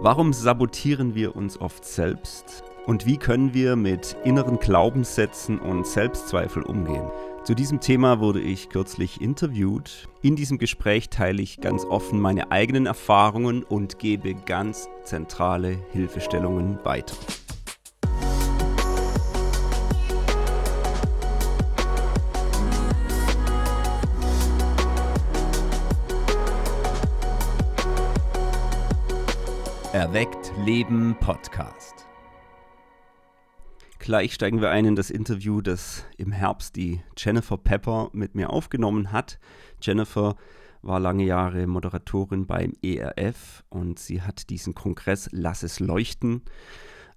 Warum sabotieren wir uns oft selbst? Und wie können wir mit inneren Glaubenssätzen und Selbstzweifel umgehen? Zu diesem Thema wurde ich kürzlich interviewt. In diesem Gespräch teile ich ganz offen meine eigenen Erfahrungen und gebe ganz zentrale Hilfestellungen weiter. Erweckt Leben Podcast. Gleich steigen wir ein in das Interview, das im Herbst die Jennifer Pepper mit mir aufgenommen hat. Jennifer war lange Jahre Moderatorin beim ERF und sie hat diesen Kongress Lass es leuchten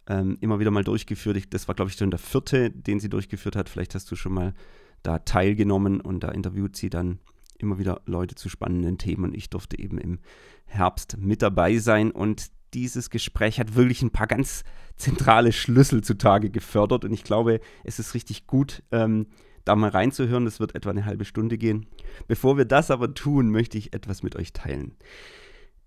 ähm, immer wieder mal durchgeführt. Das war, glaube ich, schon der vierte, den sie durchgeführt hat. Vielleicht hast du schon mal da teilgenommen und da interviewt sie dann immer wieder Leute zu spannenden Themen und ich durfte eben im Herbst mit dabei sein und dieses Gespräch hat wirklich ein paar ganz zentrale Schlüssel zutage gefördert und ich glaube, es ist richtig gut, ähm, da mal reinzuhören. Das wird etwa eine halbe Stunde gehen. Bevor wir das aber tun, möchte ich etwas mit euch teilen.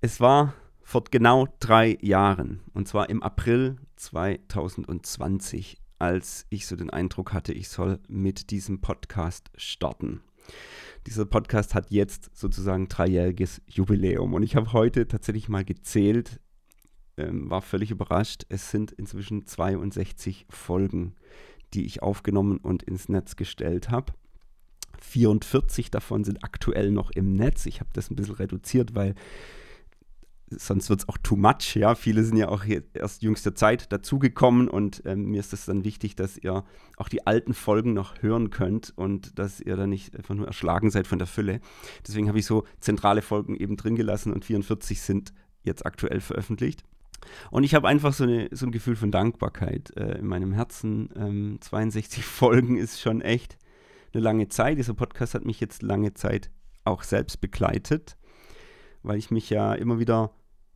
Es war vor genau drei Jahren, und zwar im April 2020, als ich so den Eindruck hatte, ich soll mit diesem Podcast starten. Dieser Podcast hat jetzt sozusagen dreijähriges Jubiläum und ich habe heute tatsächlich mal gezählt, ähm, war völlig überrascht. Es sind inzwischen 62 Folgen, die ich aufgenommen und ins Netz gestellt habe. 44 davon sind aktuell noch im Netz. Ich habe das ein bisschen reduziert, weil sonst wird es auch too much. Ja, viele sind ja auch erst jüngster Zeit dazugekommen und ähm, mir ist es dann wichtig, dass ihr auch die alten Folgen noch hören könnt und dass ihr da nicht einfach nur erschlagen seid von der Fülle. Deswegen habe ich so zentrale Folgen eben drin gelassen und 44 sind jetzt aktuell veröffentlicht. Und ich habe einfach so, eine, so ein Gefühl von Dankbarkeit äh, in meinem Herzen. Ähm, 62 Folgen ist schon echt eine lange Zeit. Dieser Podcast hat mich jetzt lange Zeit auch selbst begleitet, weil ich mich ja immer wieder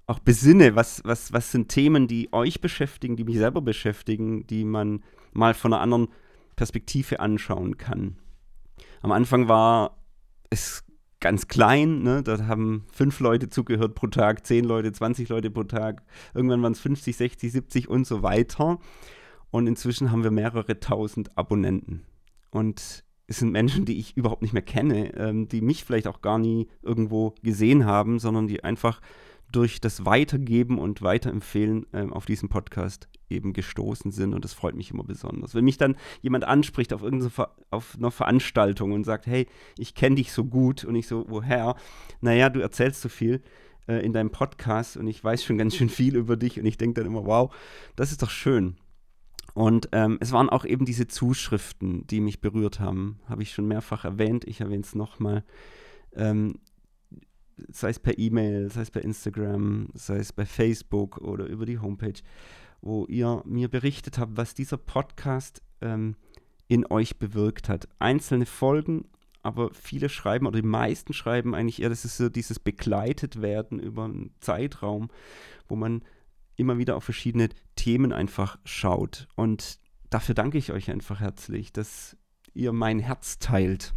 auch besinne, was, was, was sind Themen, die euch beschäftigen, die mich selber beschäftigen, die man mal von einer anderen Perspektive anschauen kann. Am Anfang war es ganz klein. Ne? Da haben fünf Leute zugehört pro Tag, zehn Leute, 20 Leute pro Tag. Irgendwann waren es 50, 60, 70 und so weiter. Und inzwischen haben wir mehrere tausend Abonnenten. Und es sind Menschen, die ich überhaupt nicht mehr kenne, ähm, die mich vielleicht auch gar nie irgendwo gesehen haben, sondern die einfach durch das Weitergeben und Weiterempfehlen ähm, auf diesen Podcast eben gestoßen sind und das freut mich immer besonders. Wenn mich dann jemand anspricht auf irgendeiner Ver auf einer Veranstaltung und sagt, hey, ich kenne dich so gut und ich so, woher? Naja, du erzählst so viel äh, in deinem Podcast und ich weiß schon ganz schön viel über dich und ich denke dann immer, wow, das ist doch schön. Und ähm, es waren auch eben diese Zuschriften, die mich berührt haben, habe ich schon mehrfach erwähnt, ich erwähne es nochmal. Ähm, sei es per E-Mail, sei es per Instagram, sei es bei Facebook oder über die Homepage, wo ihr mir berichtet habt, was dieser Podcast ähm, in euch bewirkt hat. Einzelne Folgen, aber viele schreiben oder die meisten schreiben eigentlich eher, das ist so dieses begleitet werden über einen Zeitraum, wo man immer wieder auf verschiedene Themen einfach schaut. Und dafür danke ich euch einfach herzlich, dass ihr mein Herz teilt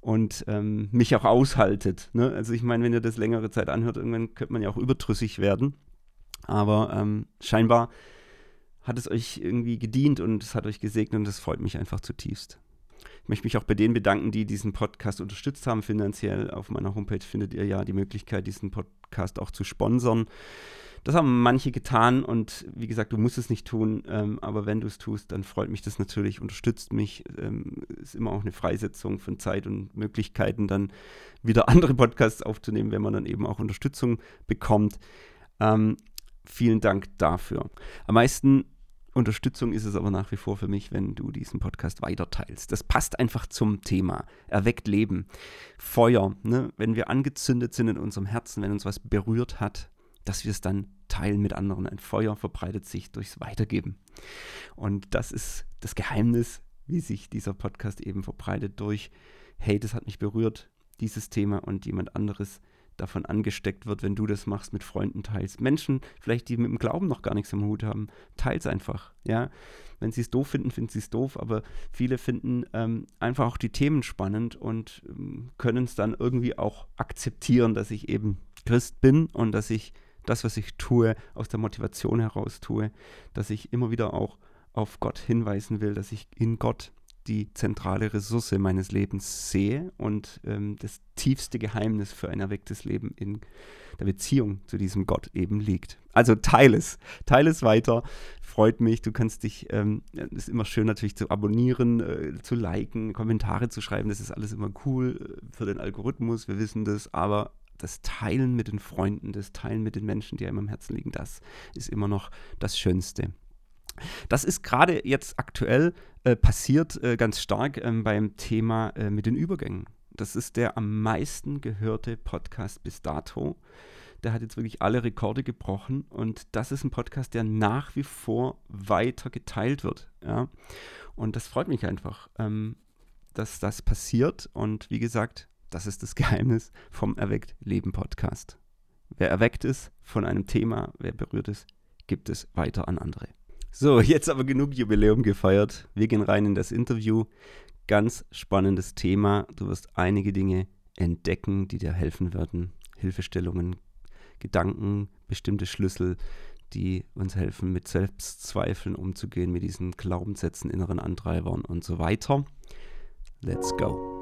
und ähm, mich auch aushaltet. Ne? Also ich meine, wenn ihr das längere Zeit anhört, irgendwann könnte man ja auch überdrüssig werden. Aber ähm, scheinbar hat es euch irgendwie gedient und es hat euch gesegnet und das freut mich einfach zutiefst. Ich möchte mich auch bei denen bedanken, die diesen Podcast unterstützt haben finanziell. Auf meiner Homepage findet ihr ja die Möglichkeit, diesen Podcast auch zu sponsern. Das haben manche getan und wie gesagt, du musst es nicht tun, ähm, aber wenn du es tust, dann freut mich das natürlich, unterstützt mich. Ähm, ist immer auch eine Freisetzung von Zeit und Möglichkeiten, dann wieder andere Podcasts aufzunehmen, wenn man dann eben auch Unterstützung bekommt. Ähm, vielen Dank dafür. Am meisten Unterstützung ist es aber nach wie vor für mich, wenn du diesen Podcast weiterteilst. Das passt einfach zum Thema. Erweckt Leben. Feuer. Ne? Wenn wir angezündet sind in unserem Herzen, wenn uns was berührt hat, dass wir es dann teilen mit anderen. Ein Feuer verbreitet sich durchs Weitergeben. Und das ist das Geheimnis, wie sich dieser Podcast eben verbreitet durch, hey, das hat mich berührt, dieses Thema und jemand anderes davon angesteckt wird, wenn du das machst, mit Freunden teilst. Menschen, vielleicht die mit dem Glauben noch gar nichts am Hut haben, teils einfach. Ja, wenn sie es doof finden, finden sie es doof, aber viele finden ähm, einfach auch die Themen spannend und ähm, können es dann irgendwie auch akzeptieren, dass ich eben Christ bin und dass ich das, was ich tue, aus der Motivation heraus tue, dass ich immer wieder auch auf Gott hinweisen will, dass ich in Gott die zentrale Ressource meines Lebens sehe und ähm, das tiefste Geheimnis für ein erwecktes Leben in der Beziehung zu diesem Gott eben liegt. Also teile es, teile es weiter, freut mich. Du kannst dich, ähm, ist immer schön natürlich zu abonnieren, äh, zu liken, Kommentare zu schreiben, das ist alles immer cool äh, für den Algorithmus, wir wissen das, aber das Teilen mit den Freunden, das Teilen mit den Menschen, die einem am Herzen liegen, das ist immer noch das Schönste. Das ist gerade jetzt aktuell äh, passiert äh, ganz stark ähm, beim Thema äh, mit den Übergängen. Das ist der am meisten gehörte Podcast bis dato. Der hat jetzt wirklich alle Rekorde gebrochen und das ist ein Podcast, der nach wie vor weiter geteilt wird. Ja? Und das freut mich einfach, ähm, dass das passiert. Und wie gesagt, das ist das Geheimnis vom Erweckt Leben Podcast. Wer erweckt ist von einem Thema, wer berührt ist, gibt es weiter an andere. So, jetzt aber genug Jubiläum gefeiert. Wir gehen rein in das Interview. Ganz spannendes Thema. Du wirst einige Dinge entdecken, die dir helfen werden. Hilfestellungen, Gedanken, bestimmte Schlüssel, die uns helfen, mit Selbstzweifeln umzugehen, mit diesen Glaubenssätzen, inneren Antreibern und so weiter. Let's go.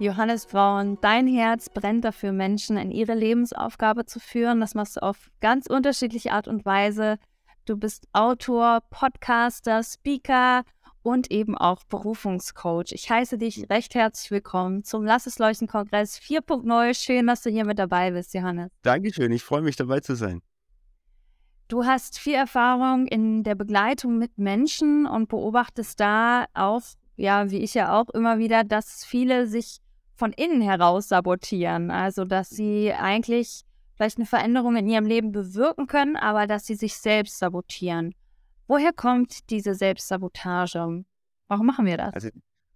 Johannes Braun, dein Herz brennt dafür, Menschen in ihre Lebensaufgabe zu führen. Das machst du auf ganz unterschiedliche Art und Weise. Du bist Autor, Podcaster, Speaker und eben auch Berufungscoach. Ich heiße dich recht herzlich willkommen zum Lass es leuchten Kongress 4.0. Schön, dass du hier mit dabei bist, Johannes. Dankeschön, ich freue mich dabei zu sein. Du hast viel Erfahrung in der Begleitung mit Menschen und beobachtest da auch, ja, wie ich ja auch immer wieder, dass viele sich von innen heraus sabotieren. Also, dass sie eigentlich vielleicht eine Veränderung in ihrem Leben bewirken können, aber dass sie sich selbst sabotieren. Woher kommt diese Selbstsabotage? Warum machen wir das? Also,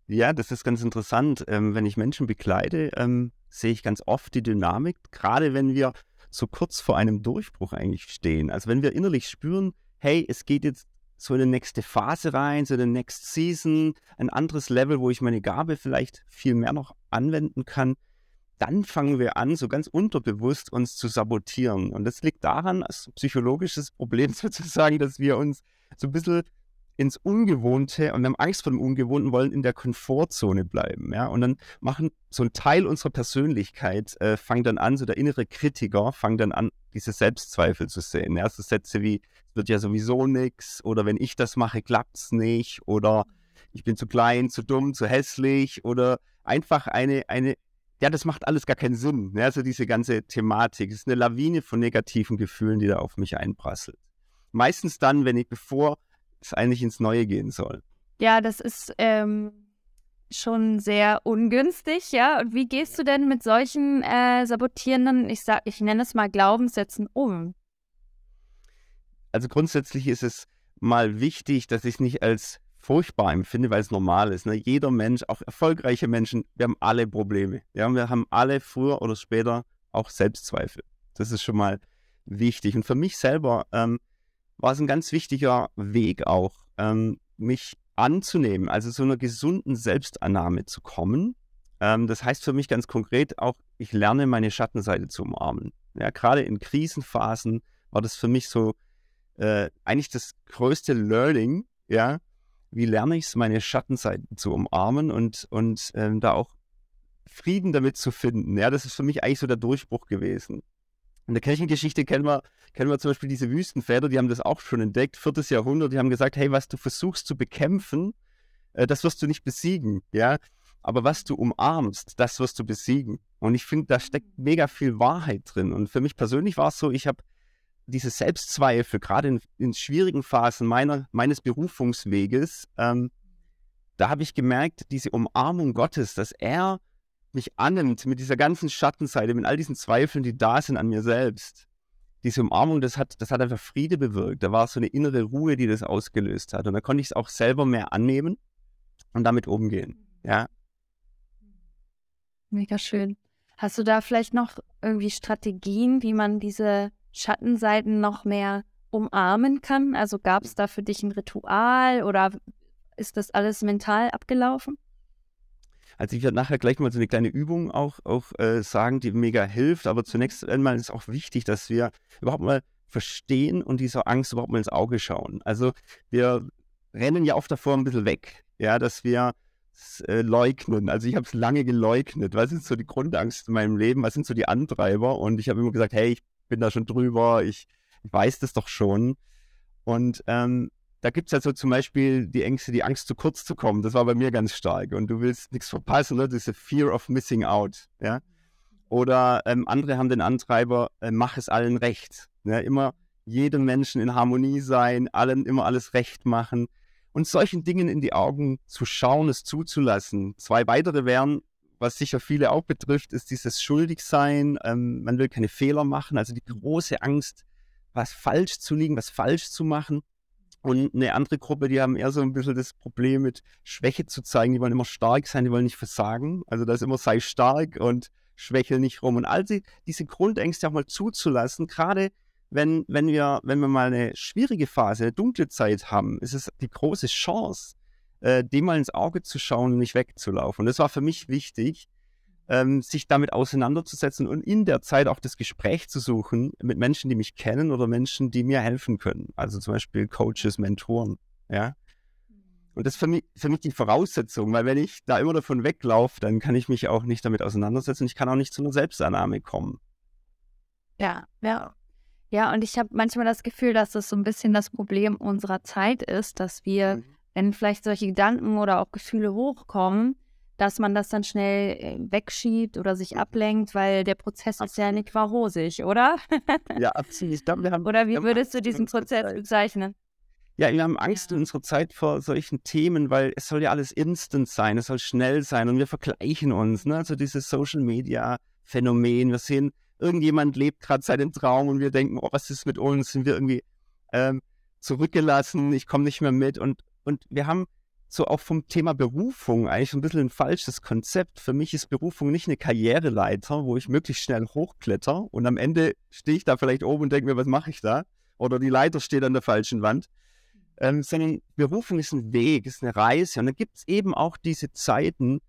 ja, das ist ganz interessant. Ähm, wenn ich Menschen begleite, ähm, sehe ich ganz oft die Dynamik, gerade wenn wir so kurz vor einem Durchbruch eigentlich stehen. Also wenn wir innerlich spüren, hey, es geht jetzt so in eine nächste Phase rein, so in eine Next Season, ein anderes Level, wo ich meine Gabe vielleicht viel mehr noch anwenden kann, dann fangen wir an, so ganz unterbewusst uns zu sabotieren. Und das liegt daran, als psychologisches Problem sozusagen, dass wir uns so ein bisschen ins Ungewohnte und wir haben Angst vor dem Ungewohnten, wollen in der Komfortzone bleiben. Ja? Und dann machen so ein Teil unserer Persönlichkeit, äh, fängt dann an, so der innere Kritiker, fängt dann an, diese Selbstzweifel zu sehen. Ja? So Sätze wie, es wird ja sowieso nichts oder wenn ich das mache, klappt es nicht oder ich bin zu klein, zu dumm, zu hässlich oder einfach eine, eine ja, das macht alles gar keinen Sinn. Ja? Also diese ganze Thematik, es ist eine Lawine von negativen Gefühlen, die da auf mich einprasselt. Meistens dann, wenn ich, bevor es eigentlich ins Neue gehen soll. Ja, das ist ähm, schon sehr ungünstig, ja. Und wie gehst du denn mit solchen äh, sabotierenden, ich sag, ich nenne es mal Glaubenssätzen um? Also grundsätzlich ist es mal wichtig, dass ich es nicht als furchtbar empfinde, weil es normal ist. Ne? Jeder Mensch, auch erfolgreiche Menschen, wir haben alle Probleme. Ja? Wir haben alle früher oder später auch Selbstzweifel. Das ist schon mal wichtig. Und für mich selber ähm, war es ein ganz wichtiger Weg auch, ähm, mich anzunehmen, also zu einer gesunden Selbstannahme zu kommen. Ähm, das heißt für mich ganz konkret auch, ich lerne meine Schattenseite zu umarmen. Ja, gerade in Krisenphasen war das für mich so äh, eigentlich das größte Learning, ja, wie lerne ich es, meine Schattenseiten zu umarmen und, und ähm, da auch Frieden damit zu finden. Ja, das ist für mich eigentlich so der Durchbruch gewesen. In der Kirchengeschichte kennen wir, kennen wir zum Beispiel diese Wüstenväter, die haben das auch schon entdeckt, viertes Jahrhundert, die haben gesagt, hey, was du versuchst zu bekämpfen, äh, das wirst du nicht besiegen, ja. Aber was du umarmst, das wirst du besiegen. Und ich finde, da steckt mega viel Wahrheit drin. Und für mich persönlich war es so, ich habe diese Selbstzweifel, gerade in, in, schwierigen Phasen meiner, meines Berufungsweges, ähm, da habe ich gemerkt, diese Umarmung Gottes, dass er mich annimmt mit dieser ganzen Schattenseite, mit all diesen Zweifeln, die da sind an mir selbst. Diese Umarmung, das hat, das hat einfach Friede bewirkt. Da war so eine innere Ruhe, die das ausgelöst hat. Und da konnte ich es auch selber mehr annehmen und damit umgehen. Ja. Mega schön. Hast du da vielleicht noch irgendwie Strategien, wie man diese Schattenseiten noch mehr umarmen kann? Also gab es da für dich ein Ritual oder ist das alles mental abgelaufen? Also ich werde nachher gleich mal so eine kleine Übung auch, auch äh, sagen, die mega hilft. Aber zunächst einmal ist auch wichtig, dass wir überhaupt mal verstehen und dieser Angst überhaupt mal ins Auge schauen. Also wir rennen ja oft davor ein bisschen weg, ja, dass wir äh, leugnen. Also ich habe es lange geleugnet. Was ist so die Grundangst in meinem Leben? Was sind so die Antreiber? Und ich habe immer gesagt, hey, ich bin da schon drüber, ich, ich weiß das doch schon. Und ähm, da gibt es ja so zum Beispiel die Ängste, die Angst, zu kurz zu kommen. Das war bei mir ganz stark. Und du willst nichts verpassen, ne? diese Fear of Missing Out. Ja? Oder ähm, andere haben den Antreiber, äh, mach es allen recht. Ne? Immer jedem Menschen in Harmonie sein, allen immer alles recht machen. Und solchen Dingen in die Augen zu schauen, es zuzulassen. Zwei weitere wären, was sicher viele auch betrifft, ist dieses Schuldigsein. Ähm, man will keine Fehler machen, also die große Angst, was falsch zu liegen, was falsch zu machen. Und eine andere Gruppe, die haben eher so ein bisschen das Problem mit Schwäche zu zeigen. Die wollen immer stark sein, die wollen nicht versagen. Also da ist immer sei stark und schwächel nicht rum. Und all die, diese Grundängste auch mal zuzulassen, gerade wenn, wenn, wir, wenn wir mal eine schwierige Phase, eine dunkle Zeit haben, ist es die große Chance, äh, dem mal ins Auge zu schauen und nicht wegzulaufen. Und das war für mich wichtig, ähm, sich damit auseinanderzusetzen und in der Zeit auch das Gespräch zu suchen mit Menschen, die mich kennen oder Menschen, die mir helfen können. Also zum Beispiel Coaches, Mentoren. Ja. Und das ist für mich, für mich die Voraussetzung, weil wenn ich da immer davon weglaufe, dann kann ich mich auch nicht damit auseinandersetzen. Ich kann auch nicht zu einer Selbstannahme kommen. Ja, ja. Ja, und ich habe manchmal das Gefühl, dass das so ein bisschen das Problem unserer Zeit ist, dass wir, mhm. wenn vielleicht solche Gedanken oder auch Gefühle hochkommen, dass man das dann schnell äh, wegschiebt oder sich ablenkt, weil der Prozess absolut. ist ja nicht war rosig, oder? ja, absolut. Ich glaub, wir haben, oder wie würdest du diesen Prozess bezeichnen? Ja, wir haben Angst in unserer Zeit vor solchen Themen, weil es soll ja alles instant sein, es soll schnell sein und wir vergleichen uns. Ne? Also dieses Social Media Phänomen. Wir sehen, irgendjemand lebt gerade seinen Traum und wir denken, oh, was ist mit uns? Sind wir irgendwie ähm, zurückgelassen? Ich komme nicht mehr mit. Und, und wir haben so auch vom Thema Berufung eigentlich ein bisschen ein falsches Konzept. Für mich ist Berufung nicht eine Karriereleiter, wo ich möglichst schnell hochkletter und am Ende stehe ich da vielleicht oben und denke mir, was mache ich da? Oder die Leiter steht an der falschen Wand. Ähm, sondern Berufung ist ein Weg, ist eine Reise. Und dann gibt es eben auch diese Zeiten,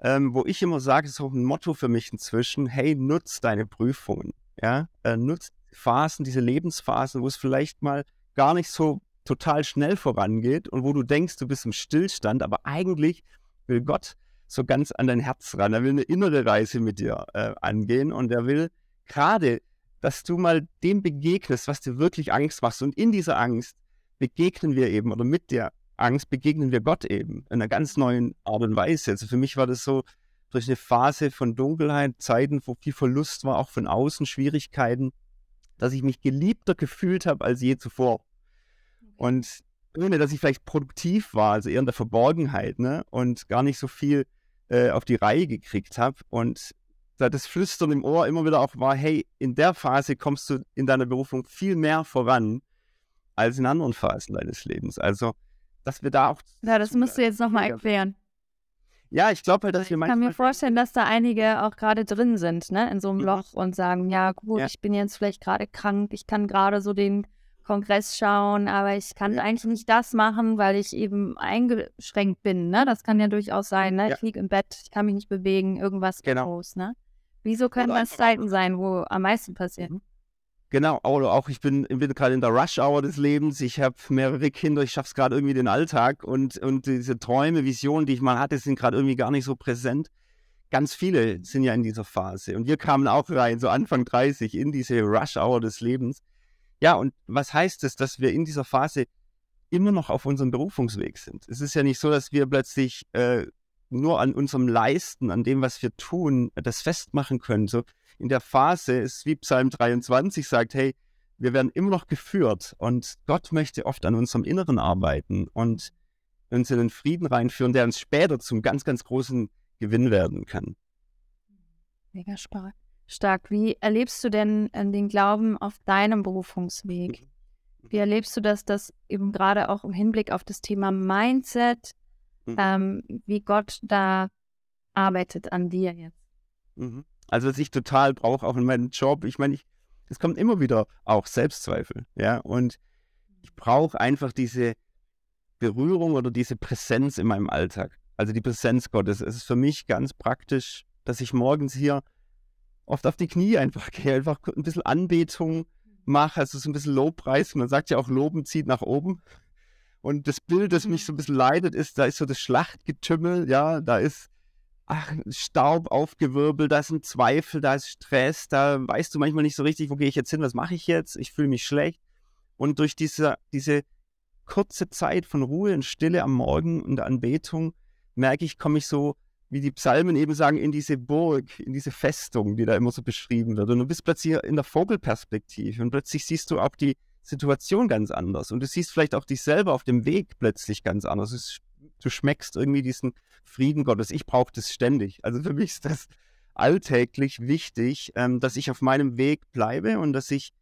ähm, wo ich immer sage, ist auch ein Motto für mich inzwischen, hey, nutz deine Prüfungen. Ja? Äh, nutz Phasen, diese Lebensphasen, wo es vielleicht mal gar nicht so total schnell vorangeht und wo du denkst, du bist im Stillstand, aber eigentlich will Gott so ganz an dein Herz ran. Er will eine innere Reise mit dir äh, angehen und er will gerade, dass du mal dem begegnest, was dir wirklich Angst macht. Und in dieser Angst begegnen wir eben oder mit der Angst begegnen wir Gott eben in einer ganz neuen Art und Weise. Also für mich war das so durch eine Phase von Dunkelheit, Zeiten, wo viel Verlust war, auch von außen Schwierigkeiten, dass ich mich geliebter gefühlt habe als je zuvor. Und ohne, dass ich vielleicht produktiv war, also eher in der Verborgenheit, ne? Und gar nicht so viel äh, auf die Reihe gekriegt habe. Und da das Flüstern im Ohr immer wieder auch war, hey, in der Phase kommst du in deiner Berufung viel mehr voran als in anderen Phasen deines Lebens. Also, dass wir da auch. Ja, das musst du jetzt nochmal erklären. Ja, ich glaube halt, dass wir manchmal. Ich kann mir vorstellen, dass da einige auch gerade drin sind, ne, in so einem mhm. Loch und sagen, ja, gut, ja. ich bin jetzt vielleicht gerade krank, ich kann gerade so den Kongress schauen, aber ich kann eigentlich nicht das machen, weil ich eben eingeschränkt bin. Ne? Das kann ja durchaus sein. Ne? Ja. Ich liege im Bett, ich kann mich nicht bewegen, irgendwas genau. groß. Ne? Wieso können das Zeiten sein, wo am meisten passiert? Mhm. Genau, oder auch ich bin, bin gerade in der Rush-Hour des Lebens, ich habe mehrere Kinder, ich schaffe es gerade irgendwie den Alltag und, und diese Träume, Visionen, die ich mal hatte, sind gerade irgendwie gar nicht so präsent. Ganz viele sind ja in dieser Phase und wir kamen auch rein, so Anfang 30, in diese Rush-Hour des Lebens. Ja, und was heißt es, dass wir in dieser Phase immer noch auf unserem Berufungsweg sind? Es ist ja nicht so, dass wir plötzlich äh, nur an unserem Leisten, an dem, was wir tun, das festmachen können. So in der Phase ist wie Psalm 23 sagt, hey, wir werden immer noch geführt und Gott möchte oft an unserem Inneren arbeiten und uns in den Frieden reinführen, der uns später zum ganz, ganz großen Gewinn werden kann. Mega spannend stark. Wie erlebst du denn äh, den Glauben auf deinem Berufungsweg? Wie erlebst du das, dass eben gerade auch im Hinblick auf das Thema Mindset, mhm. ähm, wie Gott da arbeitet an dir jetzt? Mhm. Also was ich total brauche, auch in meinem Job, ich meine, es kommt immer wieder auch Selbstzweifel, ja, und ich brauche einfach diese Berührung oder diese Präsenz in meinem Alltag. Also die Präsenz Gottes. Es ist für mich ganz praktisch, dass ich morgens hier oft auf die Knie einfach gehe, einfach ein bisschen Anbetung mache, also so ein bisschen Lobpreis. Man sagt ja auch, Loben zieht nach oben. Und das Bild, das mich so ein bisschen leidet, ist, da ist so das Schlachtgetümmel, ja, da ist ach, Staub aufgewirbelt, da ist ein Zweifel, da ist Stress, da weißt du manchmal nicht so richtig, wo gehe ich jetzt hin, was mache ich jetzt, ich fühle mich schlecht. Und durch diese, diese kurze Zeit von Ruhe und Stille am Morgen und Anbetung merke ich, komme ich so, wie die Psalmen eben sagen, in diese Burg, in diese Festung, die da immer so beschrieben wird. Und du bist plötzlich in der Vogelperspektive und plötzlich siehst du auch die Situation ganz anders. Und du siehst vielleicht auch dich selber auf dem Weg plötzlich ganz anders. Du schmeckst irgendwie diesen Frieden Gottes. Ich brauche das ständig. Also für mich ist das alltäglich wichtig, ähm, dass ich auf meinem Weg bleibe und dass ich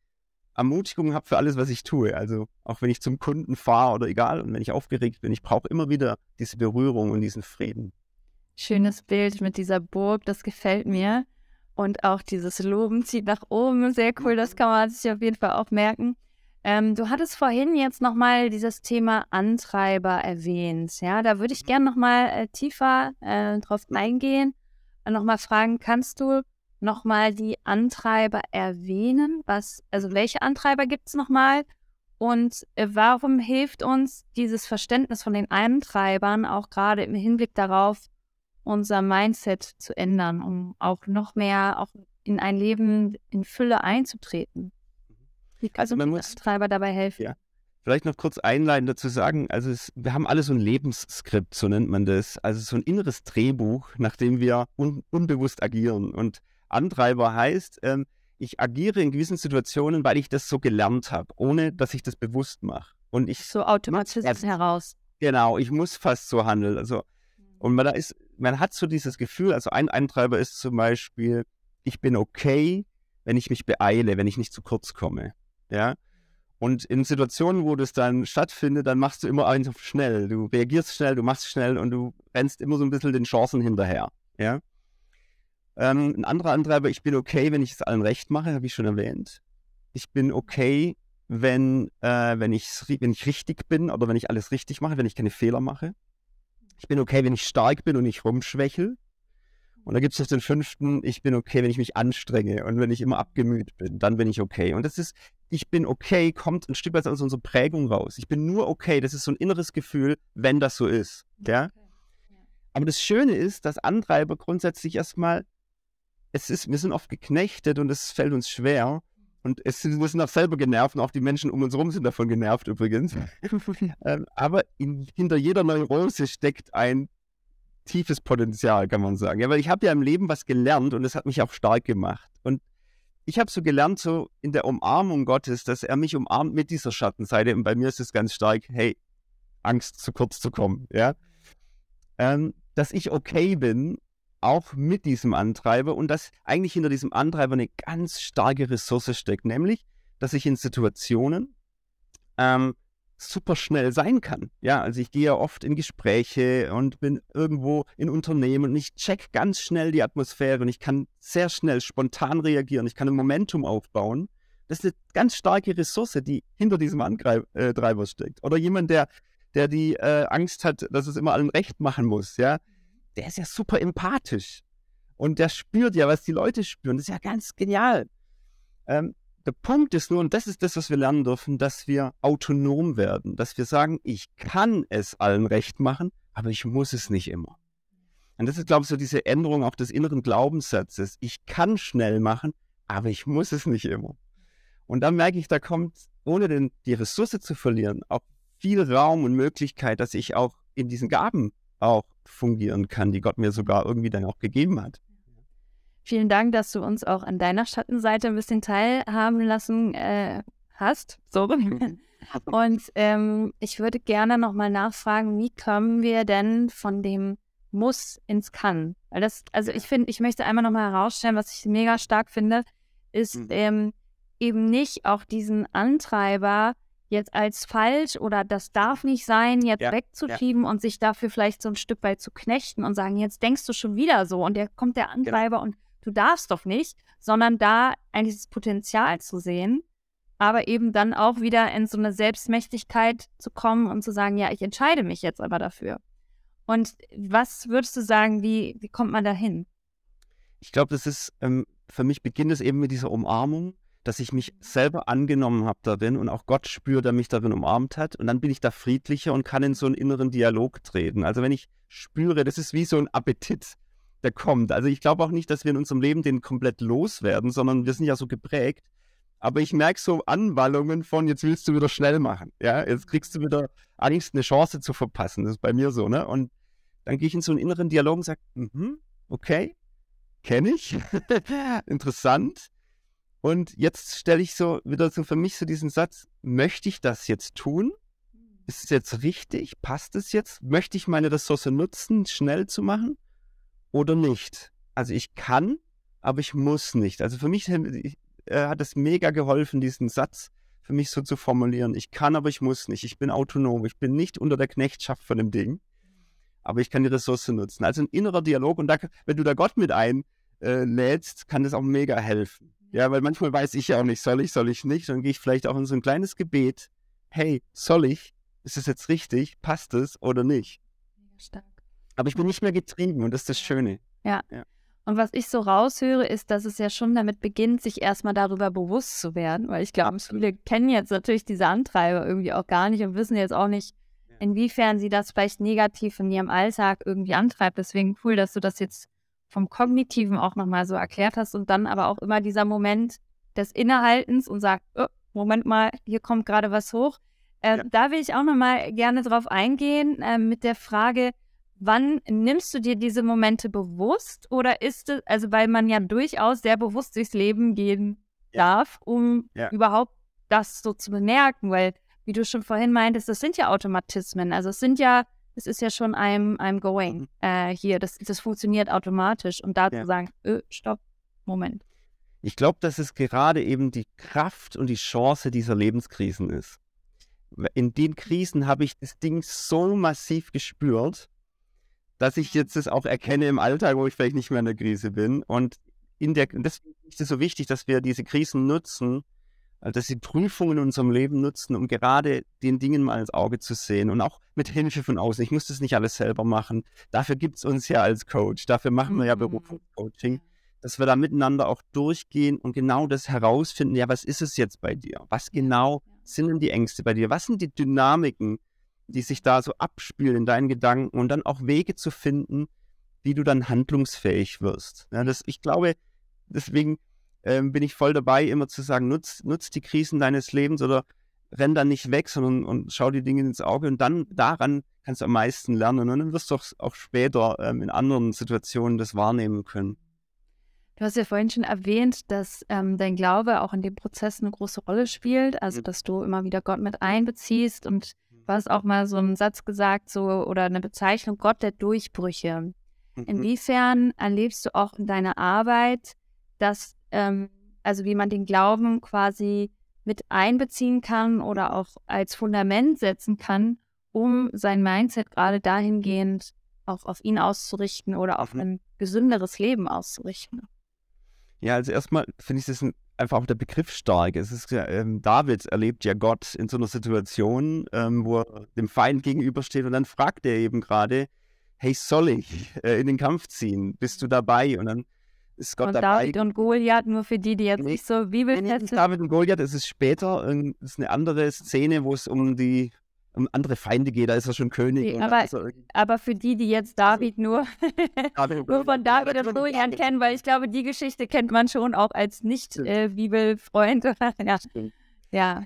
Ermutigung habe für alles, was ich tue. Also auch wenn ich zum Kunden fahre oder egal und wenn ich aufgeregt bin, ich brauche immer wieder diese Berührung und diesen Frieden. Schönes Bild mit dieser Burg, das gefällt mir. Und auch dieses Loben zieht nach oben, sehr cool, das kann man sich auf jeden Fall auch merken. Ähm, du hattest vorhin jetzt nochmal dieses Thema Antreiber erwähnt. Ja, da würde ich gerne nochmal äh, tiefer äh, drauf eingehen und nochmal fragen, kannst du nochmal die Antreiber erwähnen? Was, also welche Antreiber gibt es nochmal? Und äh, warum hilft uns dieses Verständnis von den Antreibern auch gerade im Hinblick darauf, unser Mindset zu ändern, um auch noch mehr auch in ein Leben in Fülle einzutreten? Wie kann also man muss, Antreiber dabei helfen? Ja. Vielleicht noch kurz einleitend dazu sagen, also es, wir haben alle so ein Lebensskript, so nennt man das, also so ein inneres Drehbuch, nach dem wir un, unbewusst agieren. Und Antreiber heißt, ähm, ich agiere in gewissen Situationen, weil ich das so gelernt habe, ohne dass ich das bewusst mache. Und ich so automatisch heraus. Genau, ich muss fast so handeln. Also mhm. und man da ist, man hat so dieses Gefühl. Also ein Antreiber ist zum Beispiel, ich bin okay, wenn ich mich beeile, wenn ich nicht zu kurz komme. Ja. Und in Situationen, wo das dann stattfindet, dann machst du immer einfach schnell. Du reagierst schnell, du machst schnell und du rennst immer so ein bisschen den Chancen hinterher. Ja. Ähm, ein anderer Antreiber, ich bin okay, wenn ich es allen recht mache, habe ich schon erwähnt. Ich bin okay, wenn, äh, wenn, wenn ich richtig bin oder wenn ich alles richtig mache, wenn ich keine Fehler mache. Ich bin okay, wenn ich stark bin und nicht rumschwächel. Und da gibt es noch den fünften, ich bin okay, wenn ich mich anstrenge und wenn ich immer abgemüht bin, dann bin ich okay. Und das ist, ich bin okay, kommt ein Stück weit aus unserer Prägung raus. Ich bin nur okay, das ist so ein inneres Gefühl, wenn das so ist. Ja? Aber das Schöne ist, dass Antreiber grundsätzlich erstmal es ist, wir sind oft geknechtet und es fällt uns schwer. Und es sind, wir sind auch selber genervt und auch die Menschen um uns herum sind davon genervt übrigens. ähm, aber in, hinter jeder Neurose steckt ein tiefes Potenzial, kann man sagen. Ja, weil ich habe ja im Leben was gelernt und es hat mich auch stark gemacht. Und ich habe so gelernt, so in der Umarmung Gottes, dass er mich umarmt mit dieser Schattenseite. Und bei mir ist es ganz stark, hey, Angst zu kurz zu kommen. Ja? Ähm, dass ich okay bin auch mit diesem Antreiber und dass eigentlich hinter diesem Antreiber eine ganz starke Ressource steckt, nämlich, dass ich in Situationen ähm, super schnell sein kann. Ja, also ich gehe ja oft in Gespräche und bin irgendwo in Unternehmen und ich check ganz schnell die Atmosphäre und ich kann sehr schnell spontan reagieren. Ich kann ein Momentum aufbauen. Das ist eine ganz starke Ressource, die hinter diesem Antreiber äh, steckt. Oder jemand, der, der die äh, Angst hat, dass es immer allen recht machen muss. Ja, der ist ja super empathisch. Und der spürt ja, was die Leute spüren. Das ist ja ganz genial. Ähm, der Punkt ist nur, und das ist das, was wir lernen dürfen, dass wir autonom werden, dass wir sagen, ich kann es allen recht machen, aber ich muss es nicht immer. Und das ist, glaube ich, so diese Änderung auch des inneren Glaubenssatzes. Ich kann schnell machen, aber ich muss es nicht immer. Und dann merke ich, da kommt, ohne den, die Ressource zu verlieren, auch viel Raum und Möglichkeit, dass ich auch in diesen Gaben auch fungieren kann, die Gott mir sogar irgendwie dann auch gegeben hat. Vielen Dank, dass du uns auch an deiner Schattenseite ein bisschen teilhaben lassen äh, hast. So. Und ähm, ich würde gerne nochmal nachfragen, wie kommen wir denn von dem Muss ins Kann? Weil das, also ich finde, ich möchte einmal nochmal herausstellen, was ich mega stark finde, ist mhm. ähm, eben nicht auch diesen Antreiber jetzt als falsch oder das darf nicht sein, jetzt ja, wegzuschieben ja. und sich dafür vielleicht so ein Stück weit zu knechten und sagen, jetzt denkst du schon wieder so und der kommt der genau. Antreiber genau. und du darfst doch nicht, sondern da eigentlich das Potenzial zu sehen, aber eben dann auch wieder in so eine Selbstmächtigkeit zu kommen und zu sagen, ja, ich entscheide mich jetzt aber dafür. Und was würdest du sagen, wie, wie kommt man da hin? Ich glaube, das ist, ähm, für mich beginnt es eben mit dieser Umarmung, dass ich mich selber angenommen habe darin und auch Gott spürt, der mich darin umarmt hat. Und dann bin ich da friedlicher und kann in so einen inneren Dialog treten. Also wenn ich spüre, das ist wie so ein Appetit, der kommt. Also ich glaube auch nicht, dass wir in unserem Leben den komplett loswerden, sondern wir sind ja so geprägt. Aber ich merke so Anwallungen von, jetzt willst du wieder schnell machen. Ja, jetzt kriegst du wieder Angst, eine Chance zu verpassen. Das ist bei mir so, ne? Und dann gehe ich in so einen inneren Dialog und sage, mhm, okay, kenne ich, interessant. Und jetzt stelle ich so wieder so für mich so diesen Satz, möchte ich das jetzt tun? Ist es jetzt richtig? Passt es jetzt? Möchte ich meine Ressource nutzen, schnell zu machen oder nicht? Also ich kann, aber ich muss nicht. Also für mich äh, hat es mega geholfen, diesen Satz für mich so zu formulieren. Ich kann, aber ich muss nicht. Ich bin autonom. Ich bin nicht unter der Knechtschaft von dem Ding, aber ich kann die Ressource nutzen. Also ein innerer Dialog und da, wenn du da Gott mit einlädst, kann das auch mega helfen. Ja, weil manchmal weiß ich ja auch nicht, soll ich, soll ich nicht. Dann gehe ich vielleicht auch in so ein kleines Gebet. Hey, soll ich? Ist es jetzt richtig? Passt es oder nicht? Stark. Aber ich bin nicht mehr getrieben und das ist das Schöne. Ja. ja. Und was ich so raushöre, ist, dass es ja schon damit beginnt, sich erstmal darüber bewusst zu werden, weil ich glaube, viele kennen jetzt natürlich diese Antreiber irgendwie auch gar nicht und wissen jetzt auch nicht, inwiefern sie das vielleicht negativ in ihrem Alltag irgendwie antreibt. Deswegen cool, dass du das jetzt vom Kognitiven auch nochmal so erklärt hast und dann aber auch immer dieser Moment des Innehaltens und sagt, oh, Moment mal, hier kommt gerade was hoch. Äh, ja. Da will ich auch nochmal gerne drauf eingehen äh, mit der Frage, wann nimmst du dir diese Momente bewusst oder ist es, also weil man ja durchaus sehr bewusst durchs Leben gehen ja. darf, um ja. überhaupt das so zu bemerken, weil wie du schon vorhin meintest, das sind ja Automatismen, also es sind ja es ist ja schon I'm, I'm going mhm. äh, hier. Das, das funktioniert automatisch. Und da ja. zu sagen, öh, stopp, Moment. Ich glaube, dass es gerade eben die Kraft und die Chance dieser Lebenskrisen ist. In den Krisen habe ich das Ding so massiv gespürt, dass ich jetzt das auch erkenne im Alltag, wo ich vielleicht nicht mehr in der Krise bin. Und in der, deswegen ist es so wichtig, dass wir diese Krisen nutzen, dass sie Prüfungen in unserem Leben nutzen, um gerade den Dingen mal ins Auge zu sehen und auch mit Hilfe von außen. Ich muss das nicht alles selber machen. Dafür gibt es uns ja als Coach. Dafür machen wir ja mhm. Berufungscoaching, dass wir da miteinander auch durchgehen und genau das herausfinden. Ja, was ist es jetzt bei dir? Was genau sind denn die Ängste bei dir? Was sind die Dynamiken, die sich da so abspielen in deinen Gedanken und dann auch Wege zu finden, wie du dann handlungsfähig wirst. Ja, das, ich glaube, deswegen ähm, bin ich voll dabei, immer zu sagen, nutz, nutz die Krisen deines Lebens oder renn dann nicht weg, sondern und schau die Dinge ins Auge und dann daran kannst du am meisten lernen und dann wirst du auch, auch später ähm, in anderen Situationen das wahrnehmen können. Du hast ja vorhin schon erwähnt, dass ähm, dein Glaube auch in dem Prozess eine große Rolle spielt, also mhm. dass du immer wieder Gott mit einbeziehst und du hast auch mal so einen Satz gesagt, so oder eine Bezeichnung Gott der Durchbrüche. Mhm. Inwiefern erlebst du auch in deiner Arbeit, dass ähm, also wie man den Glauben quasi mit einbeziehen kann oder auch als Fundament setzen kann, um sein Mindset gerade dahingehend auch auf ihn auszurichten oder auf mhm. ein gesünderes Leben auszurichten. Ja, also erstmal finde ich das ein, einfach auch der Begriff stark. Es ist ähm, David erlebt ja Gott in so einer Situation, ähm, wo er dem Feind gegenübersteht und dann fragt er eben gerade, hey, soll ich äh, in den Kampf ziehen? Bist du dabei? Und dann ist Gott und dabei. David und Goliath, nur für die, die jetzt nee, nicht so Bibelfest sind. David und Goliath, es ist später, das ist eine andere Szene, wo es um die um andere Feinde geht, da ist er schon König. Okay, aber, so aber, für die, die jetzt David nur, nur von David und Goliath kennen, weil ich glaube, die Geschichte kennt man schon auch als Nicht-Bibelfreund. Äh, ja. ja.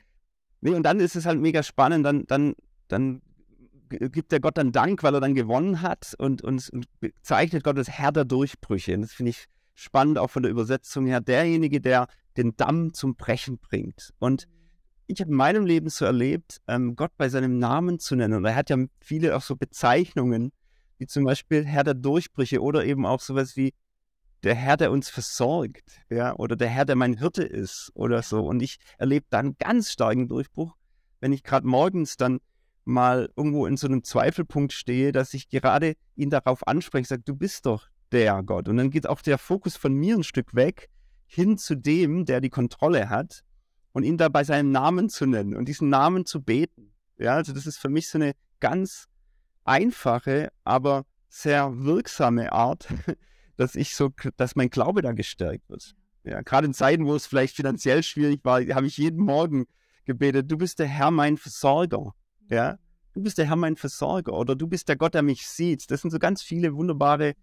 Nee, und dann ist es halt mega spannend, dann, dann, dann gibt der Gott dann Dank, weil er dann gewonnen hat und, und, und bezeichnet Gott als Herr der Durchbrüche. Und das finde ich spannend, auch von der Übersetzung her, derjenige, der den Damm zum Brechen bringt. Und ich habe in meinem Leben so erlebt, ähm, Gott bei seinem Namen zu nennen. Und er hat ja viele auch so Bezeichnungen, wie zum Beispiel Herr der Durchbrüche oder eben auch sowas wie der Herr, der uns versorgt, ja, oder der Herr, der mein Hirte ist oder so. Und ich erlebe dann ganz starken Durchbruch, wenn ich gerade morgens dann mal irgendwo in so einem Zweifelpunkt stehe, dass ich gerade ihn darauf anspreche, sage, du bist doch der Gott. Und dann geht auch der Fokus von mir ein Stück weg hin zu dem, der die Kontrolle hat und ihn da bei seinem Namen zu nennen und diesen Namen zu beten. Ja, also das ist für mich so eine ganz einfache, aber sehr wirksame Art, dass ich so, dass mein Glaube da gestärkt wird. Ja, gerade in Zeiten, wo es vielleicht finanziell schwierig war, habe ich jeden Morgen gebetet, du bist der Herr mein Versorger. Ja, du bist der Herr mein Versorger oder du bist der Gott, der mich sieht. Das sind so ganz viele wunderbare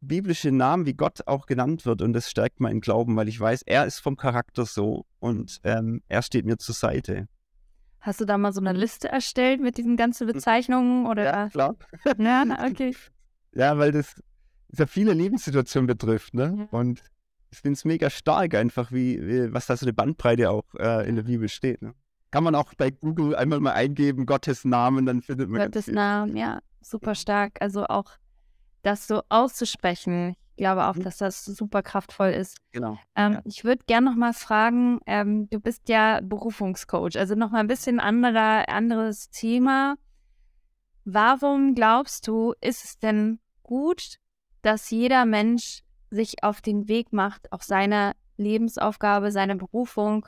biblische Namen, wie Gott auch genannt wird und das stärkt meinen Glauben, weil ich weiß, er ist vom Charakter so und ähm, er steht mir zur Seite. Hast du da mal so eine Liste erstellt mit diesen ganzen hm. Bezeichnungen? Oder? Ja, klar. Ja, okay. Ja, weil das sehr viele Lebenssituationen betrifft. Ne? Ja. Und ich finde es mega stark einfach, wie, wie, was da so eine Bandbreite auch äh, in der Bibel steht. Ne? Kann man auch bei Google einmal mal eingeben, Gottes Namen, dann findet man Gottes Namen, ja, super stark. Also auch das so auszusprechen. Ich glaube auch, mhm. dass das super kraftvoll ist. Genau. Ähm, ja. Ich würde gerne noch mal fragen, ähm, du bist ja Berufungscoach, also noch mal ein bisschen anderer, anderes Thema. Warum glaubst du, ist es denn gut, dass jeder Mensch sich auf den Weg macht, auch seine Lebensaufgabe, seine Berufung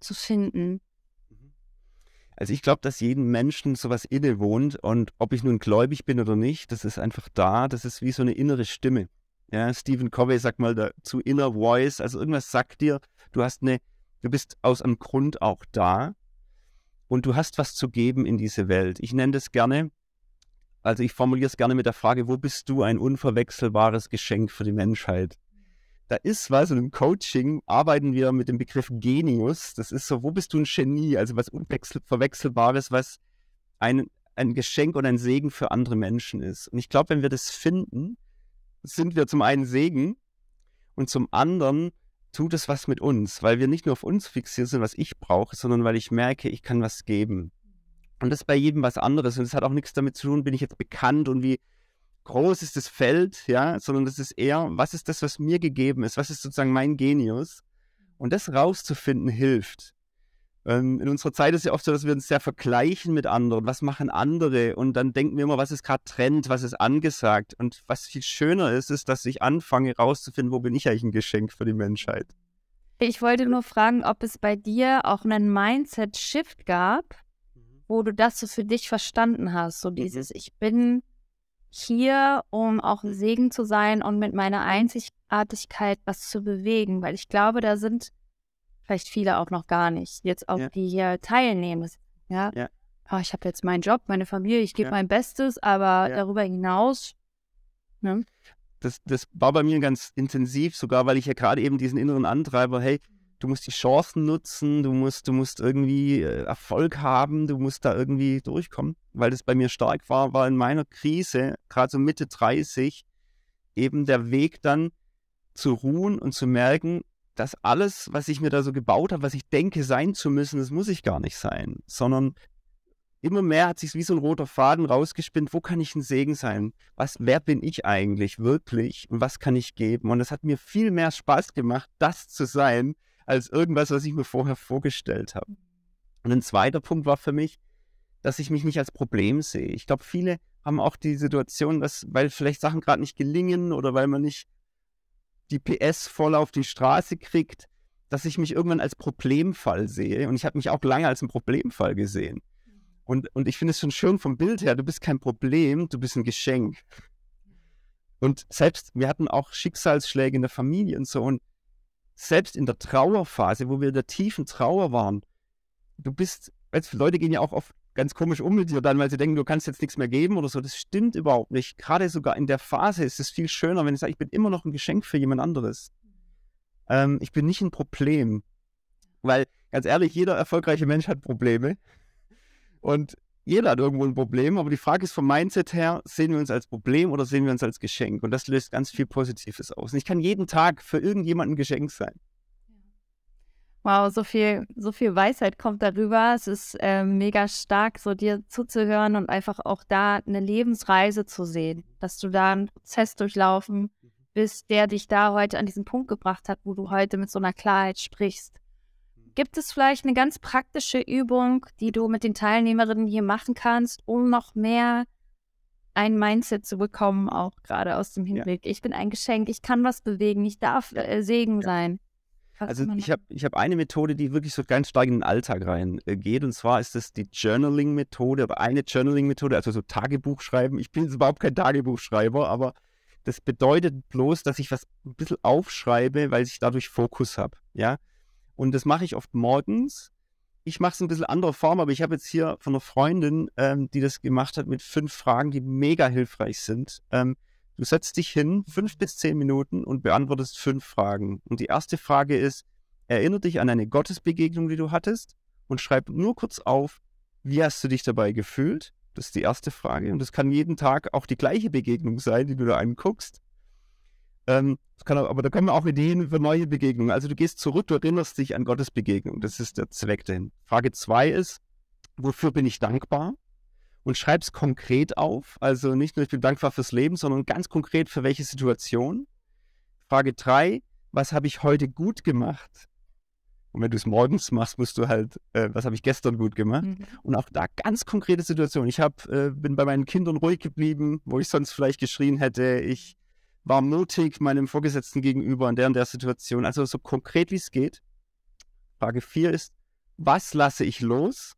zu finden? Also ich glaube, dass jedem Menschen sowas innewohnt und ob ich nun gläubig bin oder nicht, das ist einfach da, das ist wie so eine innere Stimme. Ja, Stephen Covey sagt mal dazu Inner Voice, also irgendwas sagt dir, du hast eine, du bist aus einem Grund auch da und du hast was zu geben in diese Welt. Ich nenne das gerne also ich formuliere es gerne mit der Frage, wo bist du ein unverwechselbares Geschenk für die Menschheit? Da ist was und im Coaching arbeiten wir mit dem Begriff Genius. Das ist so, wo bist du ein Genie? Also was unverwechselbares, was ein, ein Geschenk und ein Segen für andere Menschen ist. Und ich glaube, wenn wir das finden, sind wir zum einen Segen und zum anderen tut es was mit uns, weil wir nicht nur auf uns fixiert sind, was ich brauche, sondern weil ich merke, ich kann was geben. Und das ist bei jedem was anderes. Und es hat auch nichts damit zu tun, bin ich jetzt bekannt und wie groß ist das Feld, ja, sondern das ist eher, was ist das, was mir gegeben ist? Was ist sozusagen mein Genius? Und das rauszufinden hilft. Ähm, in unserer Zeit ist es ja oft so, dass wir uns sehr vergleichen mit anderen. Was machen andere? Und dann denken wir immer, was ist gerade Trend, was ist angesagt? Und was viel schöner ist, ist, dass ich anfange rauszufinden, wo bin ich eigentlich ein Geschenk für die Menschheit. Ich wollte nur fragen, ob es bei dir auch einen Mindset-Shift gab, wo du das so für dich verstanden hast. So mhm. dieses, ich bin hier, um auch ein Segen zu sein und mit meiner Einzigartigkeit was zu bewegen, weil ich glaube, da sind vielleicht viele auch noch gar nicht, jetzt auch ja. die hier teilnehmen. Ja, ja. Oh, ich habe jetzt meinen Job, meine Familie, ich gebe ja. mein Bestes, aber darüber hinaus. Ne? Das, das war bei mir ganz intensiv, sogar weil ich ja gerade eben diesen inneren Antreiber, hey, du musst die Chancen nutzen, du musst, du musst irgendwie äh, Erfolg haben, du musst da irgendwie durchkommen. Weil das bei mir stark war, war in meiner Krise, gerade so Mitte 30, eben der Weg dann zu ruhen und zu merken, dass alles, was ich mir da so gebaut habe, was ich denke sein zu müssen, das muss ich gar nicht sein, sondern immer mehr hat sich wie so ein roter Faden rausgespinnt, wo kann ich ein Segen sein? Was, wer bin ich eigentlich wirklich und was kann ich geben? Und es hat mir viel mehr Spaß gemacht, das zu sein, als irgendwas, was ich mir vorher vorgestellt habe. Und ein zweiter Punkt war für mich, dass ich mich nicht als Problem sehe. Ich glaube, viele haben auch die Situation, dass, weil vielleicht Sachen gerade nicht gelingen oder weil man nicht die PS voll auf die Straße kriegt, dass ich mich irgendwann als Problemfall sehe. Und ich habe mich auch lange als ein Problemfall gesehen. Und, und ich finde es schon schön vom Bild her, du bist kein Problem, du bist ein Geschenk. Und selbst, wir hatten auch Schicksalsschläge in der Familie und so. Und selbst in der Trauerphase, wo wir in der tiefen Trauer waren, du bist, als Leute gehen ja auch oft ganz komisch um mit dir dann, weil sie denken, du kannst jetzt nichts mehr geben oder so. Das stimmt überhaupt nicht. Gerade sogar in der Phase ist es viel schöner, wenn ich sage, ich bin immer noch ein Geschenk für jemand anderes. Ähm, ich bin nicht ein Problem. Weil, ganz ehrlich, jeder erfolgreiche Mensch hat Probleme. Und jeder hat irgendwo ein Problem, aber die Frage ist vom Mindset her, sehen wir uns als Problem oder sehen wir uns als Geschenk? Und das löst ganz viel Positives aus. Und ich kann jeden Tag für irgendjemanden ein Geschenk sein. Wow, so viel, so viel Weisheit kommt darüber. Es ist äh, mega stark, so dir zuzuhören und einfach auch da eine Lebensreise zu sehen, dass du da einen Prozess durchlaufen bist, der dich da heute an diesen Punkt gebracht hat, wo du heute mit so einer Klarheit sprichst. Gibt es vielleicht eine ganz praktische Übung, die du mit den Teilnehmerinnen hier machen kannst, um noch mehr ein Mindset zu bekommen, auch gerade aus dem Hinblick, ja. ich bin ein Geschenk, ich kann was bewegen, ich darf äh, Segen ja. sein? Also ich habe ich hab eine Methode, die wirklich so ganz stark in den Alltag reingeht. Äh, und zwar ist das die Journaling-Methode oder eine Journaling-Methode, also so Tagebuch schreiben. Ich bin jetzt überhaupt kein Tagebuchschreiber, aber das bedeutet bloß, dass ich was ein bisschen aufschreibe, weil ich dadurch Fokus habe. Ja. Und das mache ich oft morgens. Ich mache es ein bisschen anderer Form, aber ich habe jetzt hier von einer Freundin, ähm, die das gemacht hat mit fünf Fragen, die mega hilfreich sind. Ähm, Du setzt dich hin, fünf bis zehn Minuten und beantwortest fünf Fragen. Und die erste Frage ist, erinnere dich an eine Gottesbegegnung, die du hattest und schreib nur kurz auf, wie hast du dich dabei gefühlt? Das ist die erste Frage. Und das kann jeden Tag auch die gleiche Begegnung sein, die du da anguckst. Ähm, kann, aber da kommen auch Ideen für neue Begegnungen. Also du gehst zurück, du erinnerst dich an Gottes Begegnung. Das ist der Zweck dahin. Frage zwei ist, wofür bin ich dankbar? und schreib es konkret auf. Also nicht nur, ich bin dankbar fürs Leben, sondern ganz konkret für welche Situation. Frage 3, was habe ich heute gut gemacht? Und wenn du es morgens machst, musst du halt, äh, was habe ich gestern gut gemacht? Mhm. Und auch da ganz konkrete Situationen. Ich hab, äh, bin bei meinen Kindern ruhig geblieben, wo ich sonst vielleicht geschrien hätte. Ich war mutig meinem Vorgesetzten gegenüber in der und der Situation. Also so konkret wie es geht. Frage 4 ist, was lasse ich los?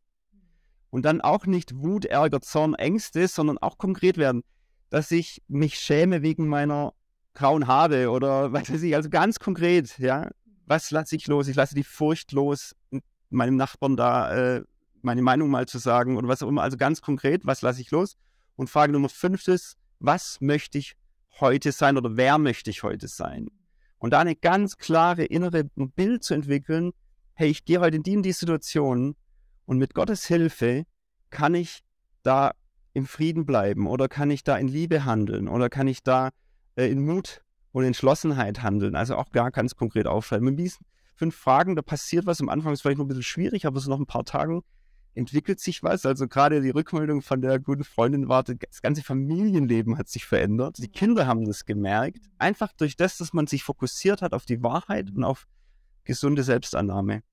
Und dann auch nicht Wut, Ärger, Zorn, Ängste, sondern auch konkret werden, dass ich mich schäme wegen meiner grauen Haare oder was weiß ich, also ganz konkret, ja. Was lasse ich los? Ich lasse die Furcht los, meinem Nachbarn da äh, meine Meinung mal zu sagen oder was auch immer. Also ganz konkret, was lasse ich los? Und Frage Nummer fünf ist, was möchte ich heute sein oder wer möchte ich heute sein? Und da eine ganz klare innere Bild zu entwickeln, hey, ich gehe heute in die und die Situation und mit Gottes Hilfe kann ich da im Frieden bleiben oder kann ich da in Liebe handeln oder kann ich da äh, in Mut und Entschlossenheit handeln. Also auch gar ganz konkret aufschreiben. Mit diesen fünf Fragen, da passiert was. Am Anfang ist vielleicht noch ein bisschen schwierig, aber so nach ein paar Tagen entwickelt sich was. Also gerade die Rückmeldung von der guten Freundin war, das ganze Familienleben hat sich verändert. Die Kinder haben das gemerkt. Einfach durch das, dass man sich fokussiert hat auf die Wahrheit und auf gesunde Selbstannahme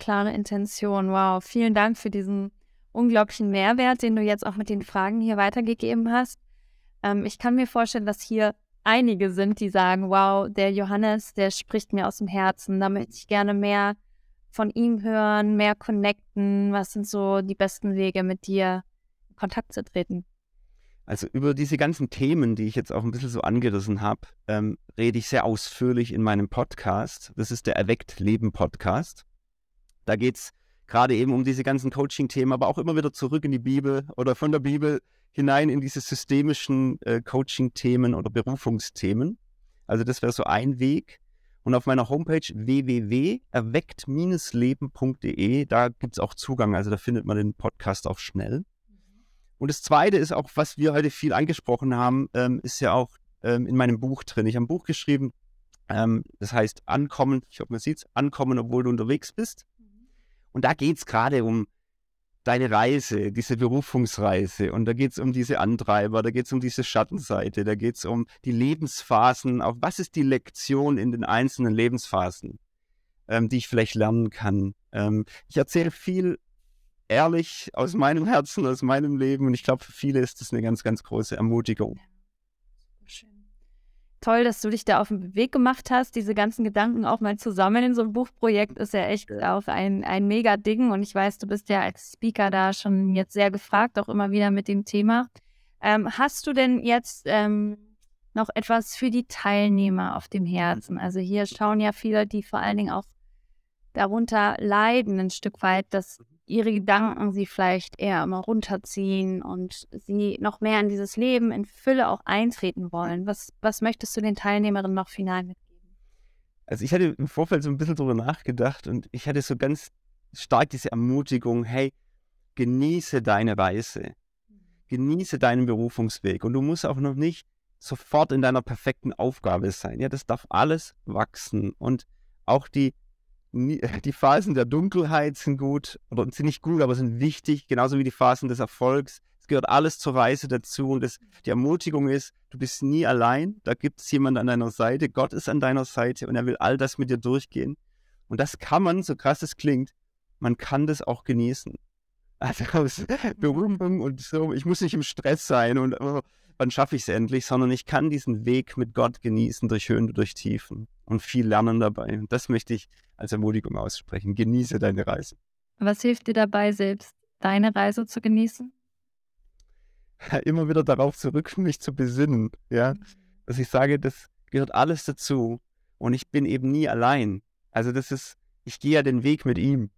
klare Intention. Wow, vielen Dank für diesen unglaublichen Mehrwert, den du jetzt auch mit den Fragen hier weitergegeben hast. Ähm, ich kann mir vorstellen, dass hier einige sind, die sagen, wow, der Johannes, der spricht mir aus dem Herzen, da möchte ich gerne mehr von ihm hören, mehr connecten. Was sind so die besten Wege, mit dir in Kontakt zu treten? Also über diese ganzen Themen, die ich jetzt auch ein bisschen so angerissen habe, ähm, rede ich sehr ausführlich in meinem Podcast. Das ist der Erweckt Leben Podcast. Da geht es gerade eben um diese ganzen Coaching-Themen, aber auch immer wieder zurück in die Bibel oder von der Bibel hinein in diese systemischen äh, Coaching-Themen oder Berufungsthemen. Also das wäre so ein Weg. Und auf meiner Homepage www.erweckt-leben.de, da gibt es auch Zugang, also da findet man den Podcast auch schnell. Und das Zweite ist auch, was wir heute viel angesprochen haben, ähm, ist ja auch ähm, in meinem Buch drin. Ich habe ein Buch geschrieben, ähm, das heißt Ankommen, ich hoffe, man sieht es, Ankommen, obwohl du unterwegs bist. Und da geht es gerade um deine Reise, diese Berufungsreise. Und da geht es um diese Antreiber, da geht es um diese Schattenseite, da geht es um die Lebensphasen. Auch was ist die Lektion in den einzelnen Lebensphasen, ähm, die ich vielleicht lernen kann? Ähm, ich erzähle viel ehrlich aus meinem Herzen, aus meinem Leben. Und ich glaube, für viele ist das eine ganz, ganz große Ermutigung toll, dass du dich da auf den Weg gemacht hast. Diese ganzen Gedanken auch mal zusammen in so ein Buchprojekt ist ja echt auch ein, ein mega Ding. Und ich weiß, du bist ja als Speaker da schon jetzt sehr gefragt, auch immer wieder mit dem Thema. Ähm, hast du denn jetzt ähm, noch etwas für die Teilnehmer auf dem Herzen? Also hier schauen ja viele, die vor allen Dingen auch darunter leiden, ein Stück weit, dass ihre Gedanken sie vielleicht eher immer runterziehen und sie noch mehr in dieses Leben in Fülle auch eintreten wollen. Was, was möchtest du den Teilnehmerinnen noch final mitgeben? Also ich hatte im Vorfeld so ein bisschen drüber nachgedacht und ich hatte so ganz stark diese Ermutigung, hey, genieße deine Reise, genieße deinen Berufungsweg und du musst auch noch nicht sofort in deiner perfekten Aufgabe sein. Ja, das darf alles wachsen und auch die die Phasen der Dunkelheit sind gut oder sind nicht gut, aber sind wichtig, genauso wie die Phasen des Erfolgs. Es gehört alles zur Reise dazu und das, die Ermutigung ist, du bist nie allein, da gibt es jemand an deiner Seite, Gott ist an deiner Seite und er will all das mit dir durchgehen. Und das kann man, so krass es klingt, man kann das auch genießen. Also aus Berufung und so, ich muss nicht im Stress sein und oh, wann schaffe ich es endlich, sondern ich kann diesen Weg mit Gott genießen durch Höhen und durch Tiefen. Und viel lernen dabei. Und das möchte ich als Ermutigung aussprechen. Genieße deine Reise. Was hilft dir dabei, selbst deine Reise zu genießen? Immer wieder darauf zurück, mich zu besinnen. Ja, mhm. dass ich sage, das gehört alles dazu und ich bin eben nie allein. Also das ist, ich gehe ja den Weg mit ihm.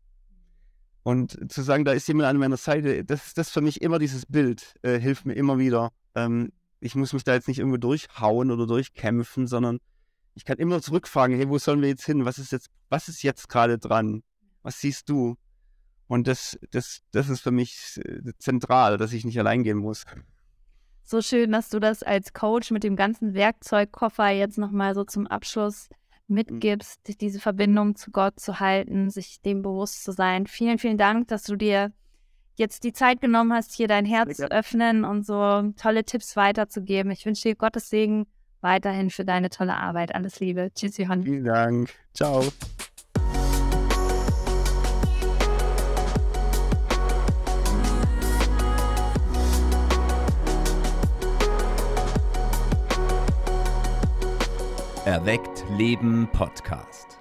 Und zu sagen, da ist jemand an meiner Seite, das ist das für mich immer dieses Bild, äh, hilft mir immer wieder. Ähm, ich muss mich da jetzt nicht irgendwo durchhauen oder durchkämpfen, sondern ich kann immer zurückfragen, hey, wo sollen wir jetzt hin? Was ist jetzt, was ist jetzt gerade dran? Was siehst du? Und das, das, das ist für mich äh, zentral, dass ich nicht allein gehen muss. So schön, dass du das als Coach mit dem ganzen Werkzeugkoffer jetzt nochmal so zum Abschluss Mhm. mitgibst, diese Verbindung zu Gott zu halten, sich dem bewusst zu sein. Vielen, vielen Dank, dass du dir jetzt die Zeit genommen hast, hier dein Herz zu öffnen und so tolle Tipps weiterzugeben. Ich wünsche dir Gottes Segen weiterhin für deine tolle Arbeit. Alles Liebe. Tschüss, Johann. Vielen Dank. Ciao. Erweckt Leben Podcast.